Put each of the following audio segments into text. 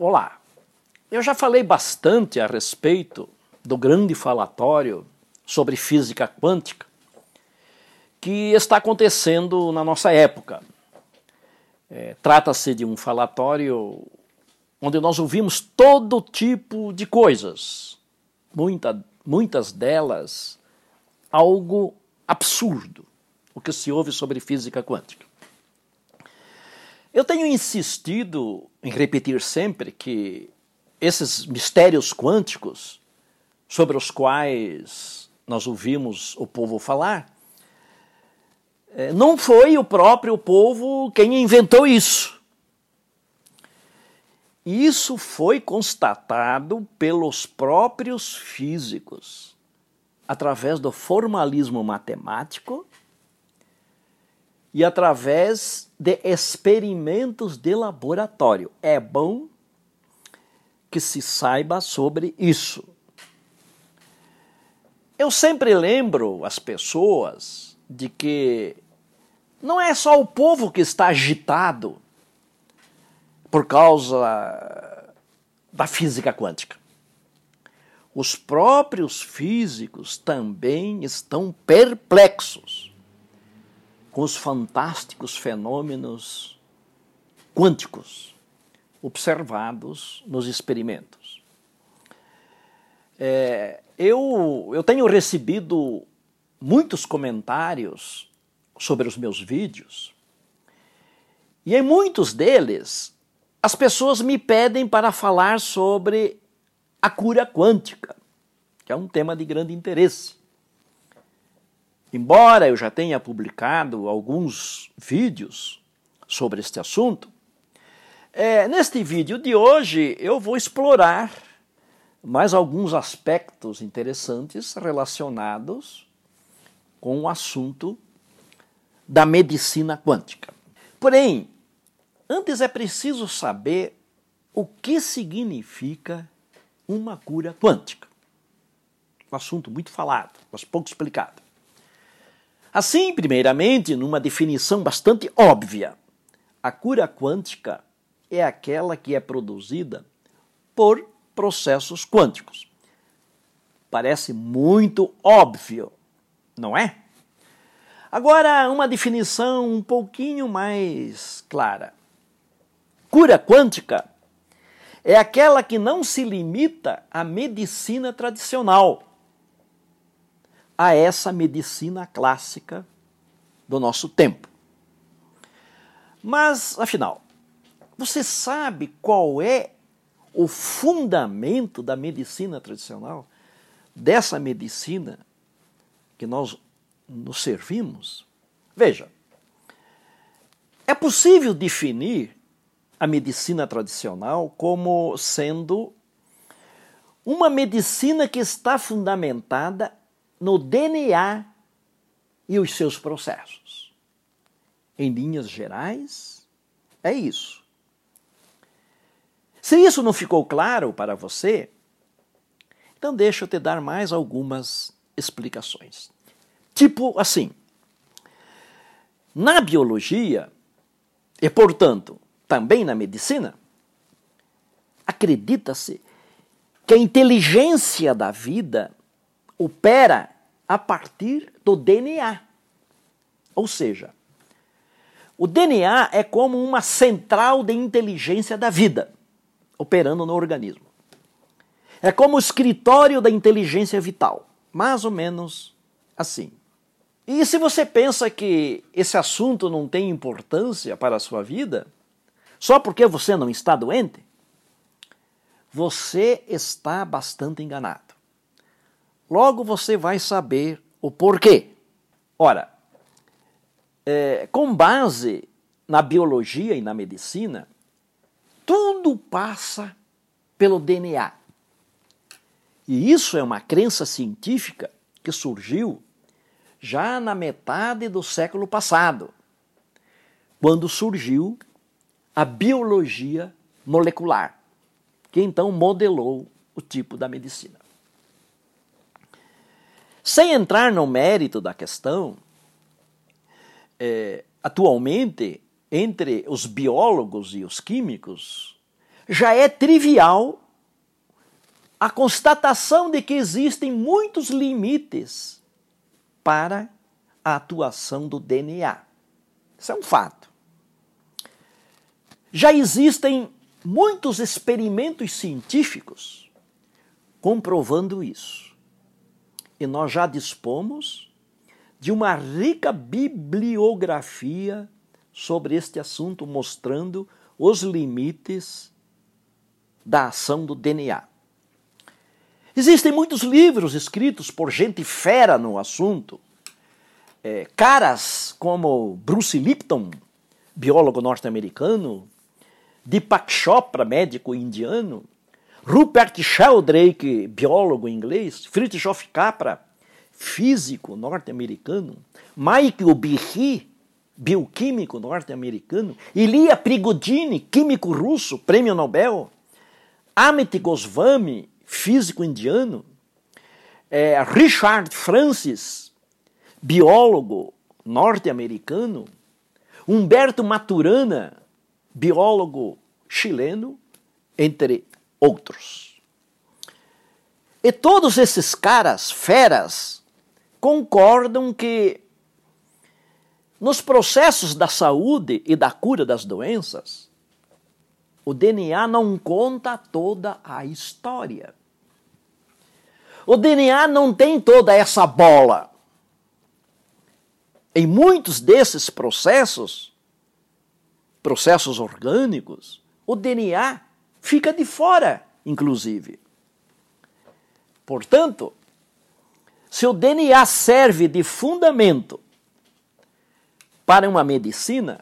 Olá, eu já falei bastante a respeito do grande falatório sobre física quântica que está acontecendo na nossa época. É, Trata-se de um falatório onde nós ouvimos todo tipo de coisas, muita, muitas delas algo absurdo, o que se ouve sobre física quântica. Eu tenho insistido em repetir sempre que esses mistérios quânticos sobre os quais nós ouvimos o povo falar, é, não foi o próprio povo quem inventou isso. Isso foi constatado pelos próprios físicos, através do formalismo matemático e através de experimentos de laboratório. É bom que se saiba sobre isso. Eu sempre lembro as pessoas de que não é só o povo que está agitado por causa da física quântica. Os próprios físicos também estão perplexos com os fantásticos fenômenos quânticos observados nos experimentos. É, eu, eu tenho recebido muitos comentários sobre os meus vídeos, e em muitos deles as pessoas me pedem para falar sobre a cura quântica, que é um tema de grande interesse. Embora eu já tenha publicado alguns vídeos sobre este assunto, é, neste vídeo de hoje eu vou explorar mais alguns aspectos interessantes relacionados com o assunto da medicina quântica. Porém, antes é preciso saber o que significa uma cura quântica. Um assunto muito falado, mas pouco explicado. Assim, primeiramente, numa definição bastante óbvia, a cura quântica é aquela que é produzida por processos quânticos. Parece muito óbvio, não é? Agora, uma definição um pouquinho mais clara. Cura quântica é aquela que não se limita à medicina tradicional, a essa medicina clássica do nosso tempo. Mas, afinal, você sabe qual é o fundamento da medicina tradicional? Dessa medicina que nós nos servimos? Veja, é possível definir a medicina tradicional como sendo uma medicina que está fundamentada no DNA e os seus processos. Em linhas gerais, é isso. Se isso não ficou claro para você, então deixa eu te dar mais algumas explicações. Tipo assim, na biologia, e portanto também na medicina, acredita-se que a inteligência da vida opera a partir do DNA. Ou seja, o DNA é como uma central de inteligência da vida operando no organismo. É como o escritório da inteligência vital, mais ou menos assim. E se você pensa que esse assunto não tem importância para a sua vida, só porque você não está doente, você está bastante enganado. Logo você vai saber o porquê. Ora, é, com base na biologia e na medicina, tudo passa pelo DNA. E isso é uma crença científica que surgiu já na metade do século passado, quando surgiu a biologia molecular, que então modelou o tipo da medicina. Sem entrar no mérito da questão, é, atualmente entre os biólogos e os químicos, já é trivial a constatação de que existem muitos limites para a atuação do DNA. Isso é um fato. Já existem muitos experimentos científicos comprovando isso. E nós já dispomos de uma rica bibliografia sobre este assunto, mostrando os limites da ação do DNA. Existem muitos livros escritos por gente fera no assunto. É, caras como Bruce Lipton, biólogo norte-americano, Deepak Chopra, médico indiano, Rupert Sheldrake, biólogo inglês, Fritjof Capra, físico norte-americano, Michael Behe, bioquímico norte-americano, Ilia Prigogine, químico russo, prêmio Nobel, Amit Goswami, físico indiano, é, Richard Francis, biólogo norte-americano, Humberto Maturana, biólogo chileno, entre outros. E todos esses caras, feras, concordam que nos processos da saúde e da cura das doenças, o DNA não conta toda a história. O DNA não tem toda essa bola. Em muitos desses processos, processos orgânicos, o DNA fica de fora, inclusive. Portanto, se o DNA serve de fundamento para uma medicina,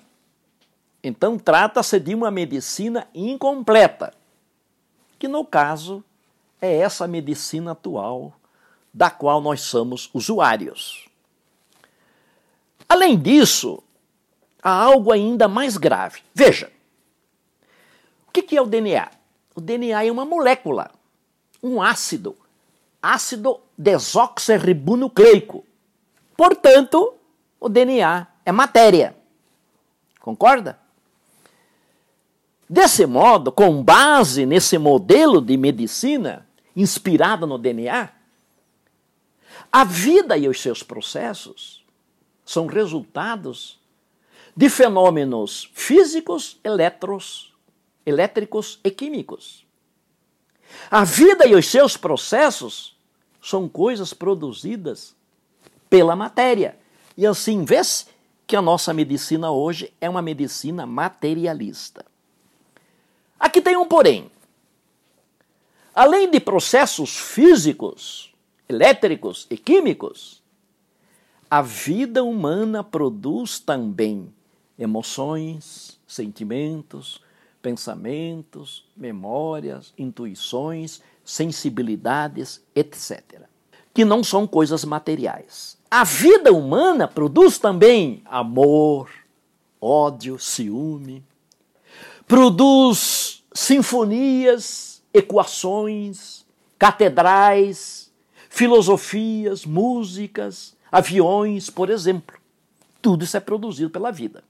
então trata-se de uma medicina incompleta, que no caso é essa medicina atual da qual nós somos usuários. Além disso, há algo ainda mais grave. Veja, o que é o DNA? O DNA é uma molécula, um ácido, ácido desoxirribonucleico. Portanto, o DNA é matéria. Concorda? Desse modo, com base nesse modelo de medicina, inspirada no DNA, a vida e os seus processos são resultados de fenômenos físicos, eletros, elétricos e químicos. A vida e os seus processos são coisas produzidas pela matéria. E assim vê-se que a nossa medicina hoje é uma medicina materialista. Aqui tem um porém. Além de processos físicos, elétricos e químicos, a vida humana produz também emoções, sentimentos, pensamentos, memórias, intuições, sensibilidades, etc., que não são coisas materiais. A vida humana produz também amor, ódio, ciúme, produz sinfonias, equações, catedrais, filosofias, músicas, aviões, por exemplo. Tudo isso é produzido pela vida.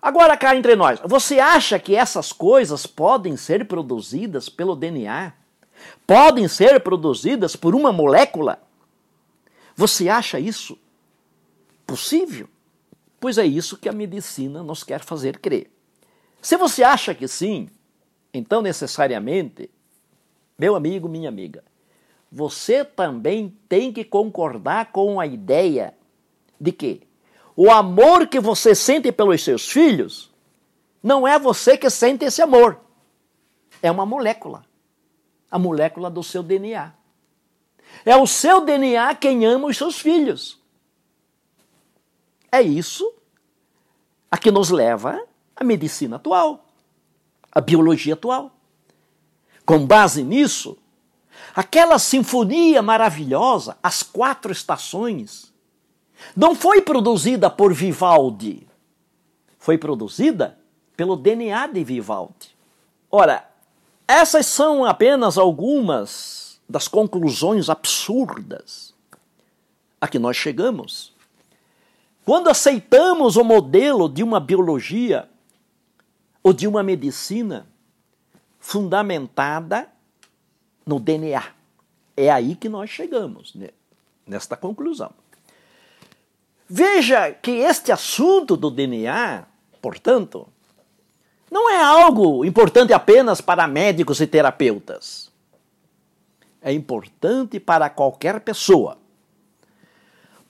Agora, cá entre nós, você acha que essas coisas podem ser produzidas pelo DNA? Podem ser produzidas por uma molécula? Você acha isso possível? Pois é isso que a medicina nos quer fazer crer. Se você acha que sim, então, necessariamente, meu amigo, minha amiga, você também tem que concordar com a ideia de que o amor que você sente pelos seus filhos não é você que sente esse amor. É uma molécula. A molécula do seu DNA. É o seu DNA quem ama os seus filhos. É isso a que nos leva à medicina atual a biologia atual. Com base nisso, aquela sinfonia maravilhosa, As Quatro Estações, não foi produzida por Vivaldi, foi produzida pelo DNA de Vivaldi. Ora, essas são apenas algumas das conclusões absurdas a que nós chegamos. Quando aceitamos o modelo de uma biologia ou de uma medicina fundamentada no DNA. É aí que nós chegamos, né? nesta conclusão. Veja que este assunto do DNA, portanto, não é algo importante apenas para médicos e terapeutas. É importante para qualquer pessoa.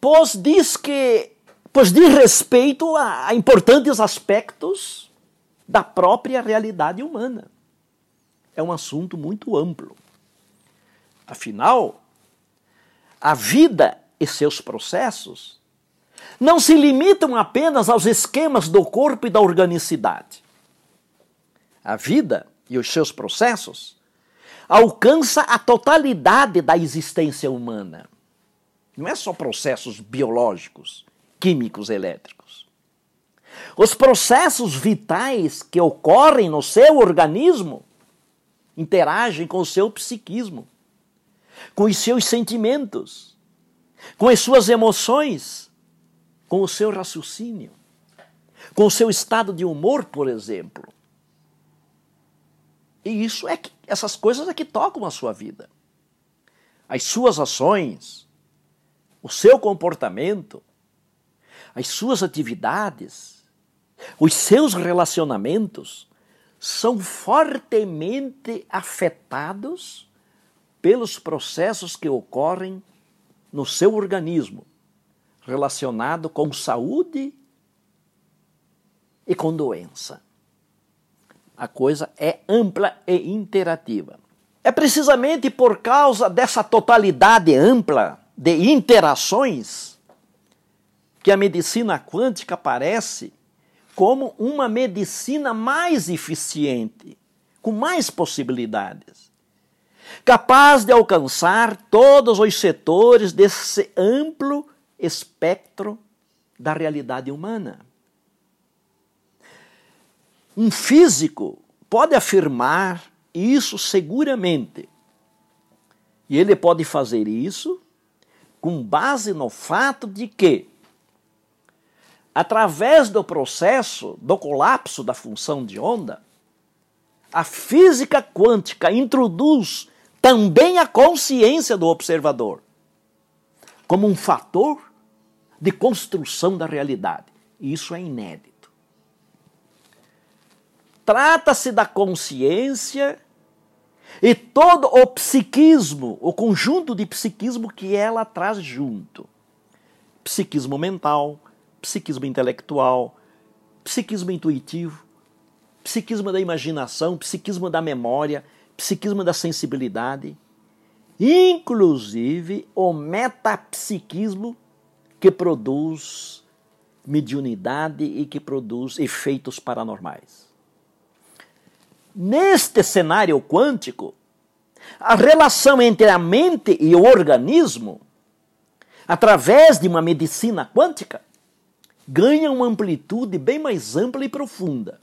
Pois diz que pois diz respeito a, a importantes aspectos da própria realidade humana. É um assunto muito amplo. Afinal, a vida e seus processos não se limitam apenas aos esquemas do corpo e da organicidade. A vida e os seus processos alcança a totalidade da existência humana. Não é só processos biológicos, químicos, elétricos. Os processos vitais que ocorrem no seu organismo interagem com o seu psiquismo com os seus sentimentos, com as suas emoções, com o seu raciocínio, com o seu estado de humor, por exemplo. E isso é que essas coisas é que tocam a sua vida. As suas ações, o seu comportamento, as suas atividades, os seus relacionamentos são fortemente afetados pelos processos que ocorrem no seu organismo relacionado com saúde e com doença. A coisa é ampla e interativa. É precisamente por causa dessa totalidade ampla de interações que a medicina quântica aparece como uma medicina mais eficiente, com mais possibilidades capaz de alcançar todos os setores desse amplo espectro da realidade humana. Um físico pode afirmar isso seguramente. E ele pode fazer isso com base no fato de que, através do processo do colapso da função de onda, a física quântica introduz também a consciência do observador como um fator de construção da realidade. Isso é inédito. Trata-se da consciência e todo o psiquismo, o conjunto de psiquismo que ela traz junto. Psiquismo mental, psiquismo intelectual, psiquismo intuitivo, psiquismo da imaginação, psiquismo da memória, psiquismo da sensibilidade, inclusive o metapsiquismo que produz mediunidade e que produz efeitos paranormais. Neste cenário quântico, a relação entre a mente e o organismo, através de uma medicina quântica, ganha uma amplitude bem mais ampla e profunda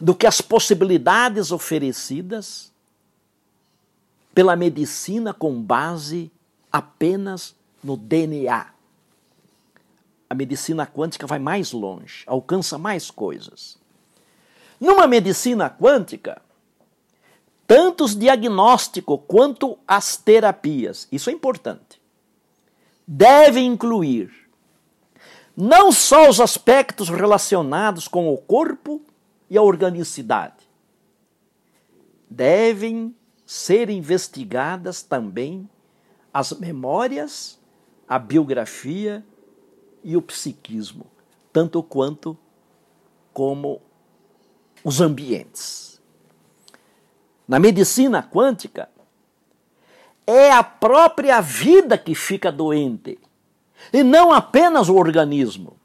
do que as possibilidades oferecidas pela medicina com base apenas no DNA. A medicina quântica vai mais longe, alcança mais coisas. Numa medicina quântica, tanto os diagnósticos quanto as terapias, isso é importante, devem incluir não só os aspectos relacionados com o corpo e a organicidade. Devem ser investigadas também as memórias, a biografia e o psiquismo, tanto quanto como os ambientes. Na medicina quântica, é a própria vida que fica doente, e não apenas o organismo.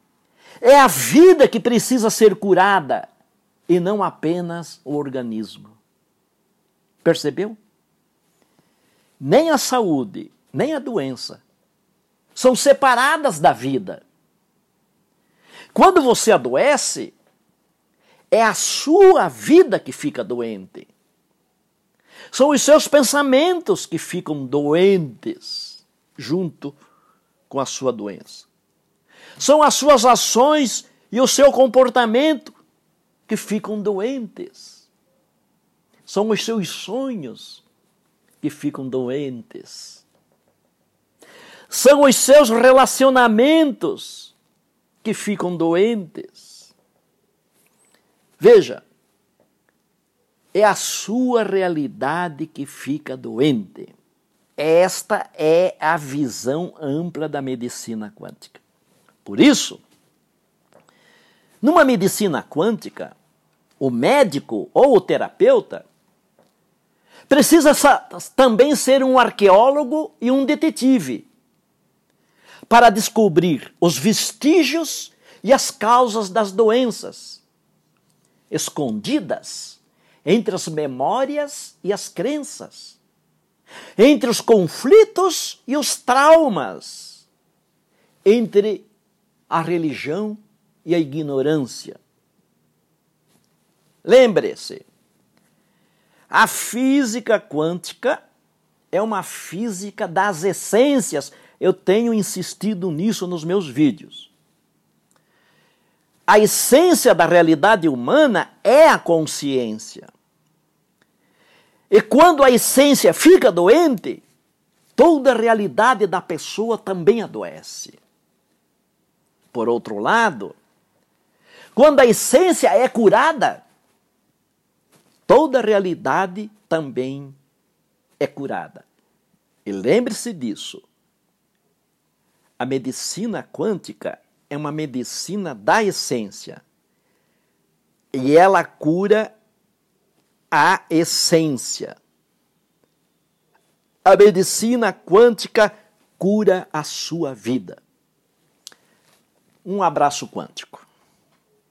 É a vida que precisa ser curada, e não apenas o organismo. Percebeu? Nem a saúde, nem a doença são separadas da vida. Quando você adoece, é a sua vida que fica doente. São os seus pensamentos que ficam doentes junto com a sua doença. São as suas ações e o seu comportamento que ficam doentes. São os seus sonhos que ficam doentes. São os seus relacionamentos que ficam doentes. Veja, é a sua realidade que fica doente. Esta é a visão ampla da medicina quântica. Por isso, numa medicina quântica, o médico ou o terapeuta precisa também ser um arqueólogo e um detetive para descobrir os vestígios e as causas das doenças escondidas entre as memórias e as crenças, entre os conflitos e os traumas, entre a religião e a ignorância. Lembre-se, a física quântica é uma física das essências. Eu tenho insistido nisso nos meus vídeos. A essência da realidade humana é a consciência. E quando a essência fica doente, toda a realidade da pessoa também adoece. Por outro lado, quando a essência é curada, toda a realidade também é curada. E lembre-se disso. A medicina quântica é uma medicina da essência. E ela cura a essência. A medicina quântica cura a sua vida. Um abraço quântico.